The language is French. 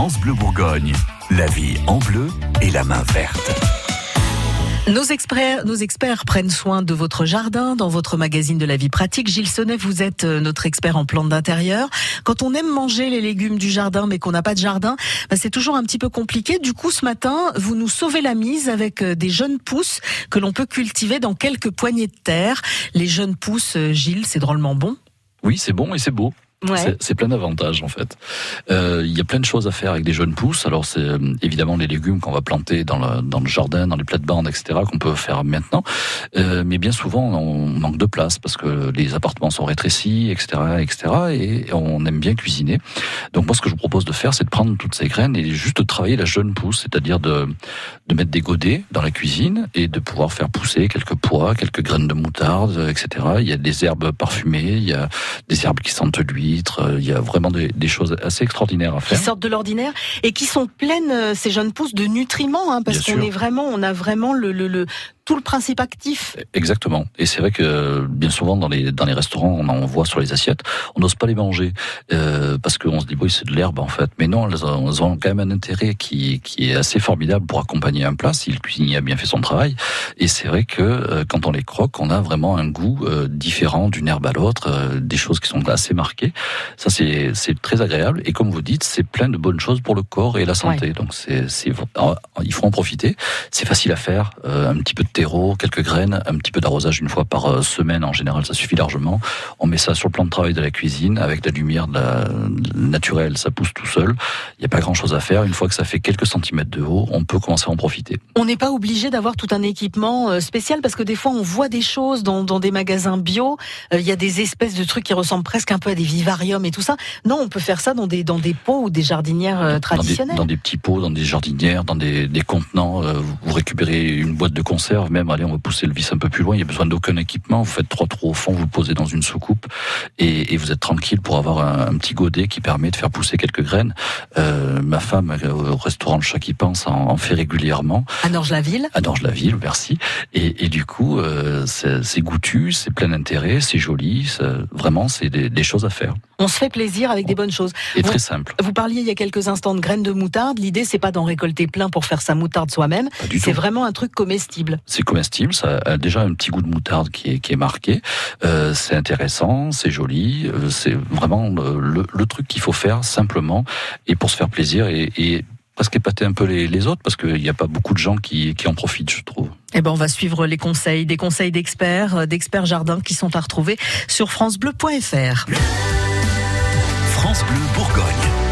France Bleu Bourgogne, la vie en bleu et la main verte. Nos experts, nos experts prennent soin de votre jardin dans votre magazine de la vie pratique. Gilles Sonnet, vous êtes euh, notre expert en plantes d'intérieur. Quand on aime manger les légumes du jardin mais qu'on n'a pas de jardin, bah, c'est toujours un petit peu compliqué. Du coup, ce matin, vous nous sauvez la mise avec euh, des jeunes pousses que l'on peut cultiver dans quelques poignées de terre. Les jeunes pousses, euh, Gilles, c'est drôlement bon? Oui, c'est bon et c'est beau. C'est plein d'avantages en fait. Euh, il y a plein de choses à faire avec des jeunes pousses. Alors c'est euh, évidemment les légumes qu'on va planter dans le, dans le jardin, dans les plates-bandes, etc. qu'on peut faire maintenant. Euh, mais bien souvent on manque de place parce que les appartements sont rétrécis, etc., etc. Et on aime bien cuisiner. Donc moi ce que je propose de faire, c'est de prendre toutes ces graines et juste de travailler la jeune pousse, c'est-à-dire de, de mettre des godets dans la cuisine et de pouvoir faire pousser quelques pois, quelques graines de moutarde, etc. Il y a des herbes parfumées, il y a des herbes qui sentent l'huile euh, il y a vraiment des, choses assez extraordinaires à faire. Qui sortent de l'ordinaire et qui sont pleines, euh, ces jeunes pousses, de nutriments, hein, parce qu'on est vraiment, on a vraiment le, le tout le principe actif. Exactement. Et c'est vrai que bien souvent dans les dans les restaurants, on en voit sur les assiettes, on n'ose pas les manger euh, parce qu'on se dit oui c'est de l'herbe en fait. Mais non, elles ont, elles ont, quand même un intérêt qui qui est assez formidable pour accompagner un plat si le cuisinier a bien fait son travail. Et c'est vrai que euh, quand on les croque, on a vraiment un goût euh, différent d'une herbe à l'autre, des choses qui sont assez marquées. Ça c'est c'est très agréable. Et comme vous dites, c'est plein de bonnes choses pour le corps et la santé. Donc c'est c'est il faut en profiter. C'est facile à faire, un petit peu de quelques graines, un petit peu d'arrosage une fois par euh, semaine en général, ça suffit largement. On met ça sur le plan de travail de la cuisine avec de la lumière de la, naturelle, ça pousse tout seul. Il n'y a pas grand chose à faire. Une fois que ça fait quelques centimètres de haut, on peut commencer à en profiter. On n'est pas obligé d'avoir tout un équipement euh, spécial parce que des fois on voit des choses dans, dans des magasins bio. Euh, il y a des espèces de trucs qui ressemblent presque un peu à des vivariums et tout ça. Non, on peut faire ça dans des dans des pots ou des jardinières traditionnelles. Dans des, petits pots, dans des jardinières, dans des, des contenants. vous récupérez une boîte de conserve même, allez, on va pousser le vis un peu plus loin, il n'y a besoin d'aucun équipement, vous faites trois trous au fond, vous posez dans une soucoupe et, et vous êtes tranquille pour avoir un, petit godet qui permet de faire pousser quelques graines. Euh, ma femme, euh, au restaurant Le Chat qui pense, en, fait régulièrement. À Norge-la-Ville À Norge-la-Ville, merci. Et, et du coup, euh, c'est goûtu, c'est plein d'intérêt, c'est joli, vraiment, c'est des, des, choses à faire. On se fait plaisir avec des bonnes choses. Et très simple. Vous parliez il y a quelques instants de graines de moutarde. L'idée, c'est pas d'en récolter plein pour faire sa moutarde soi-même. C'est vraiment un truc comestible. C'est comestible, ça a déjà un petit goût de moutarde qui est, qui est marqué. Euh, c'est intéressant, c'est joli, euh, c'est vraiment le, le, truc qu'il faut faire simplement et pour se faire plaisir et, et presque épater un peu les, les autres parce qu'il n'y a pas beaucoup de gens qui, qui en profitent, je trouve. Eh ben, on va suivre les conseils, des conseils d'experts, euh, d'experts jardins qui sont à retrouver sur francebleu.fr. France Bleu Bourgogne.